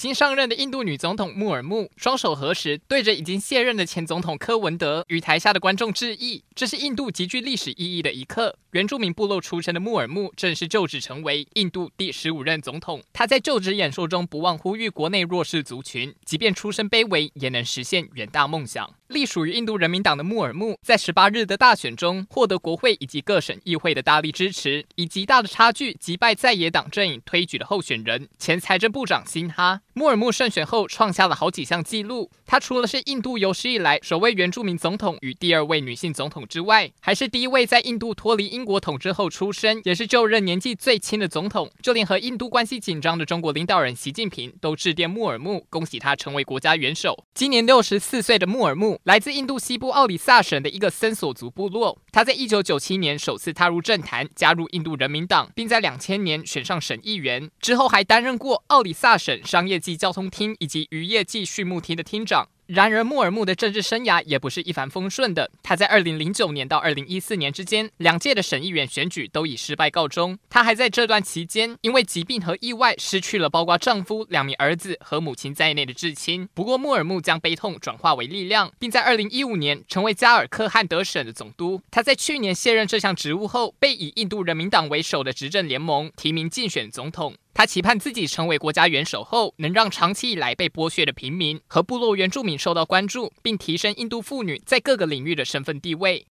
新上任的印度女总统穆尔穆双手合十，对着已经卸任的前总统柯文德与台下的观众致意。这是印度极具历史意义的一刻。原住民部落出身的穆尔穆正式就职成为印度第十五任总统。他在就职演说中不忘呼吁国内弱势族群，即便出身卑微，也能实现远大梦想。隶属于印度人民党的穆尔穆，在十八日的大选中获得国会以及各省议会的大力支持，以极大的差距击败在野党阵营推举的候选人前财政部长辛哈。穆尔穆胜选后创下了好几项纪录，他除了是印度有史以来首位原住民总统与第二位女性总统之外，还是第一位在印度脱离英国统治后出生，也是就任年纪最轻的总统。就连和印度关系紧张的中国领导人习近平都致电穆尔穆，恭喜他成为国家元首。今年六十四岁的穆尔穆。来自印度西部奥里萨省的一个森索族部落，他在一九九七年首次踏入政坛，加入印度人民党，并在两千年选上省议员，之后还担任过奥里萨省商业暨交通厅以及渔业暨畜牧厅的厅长。然而，穆尔木的政治生涯也不是一帆风顺的。他在二零零九年到二零一四年之间，两届的省议员选举都以失败告终。他还在这段期间，因为疾病和意外，失去了包括丈夫、两名儿子和母亲在内的至亲。不过，穆尔木将悲痛转化为力量，并在二零一五年成为加尔克汗德省的总督。他在去年卸任这项职务后，被以印度人民党为首的执政联盟提名竞选总统。他期盼自己成为国家元首后，能让长期以来被剥削的平民和部落原住民受到关注，并提升印度妇女在各个领域的身份地位。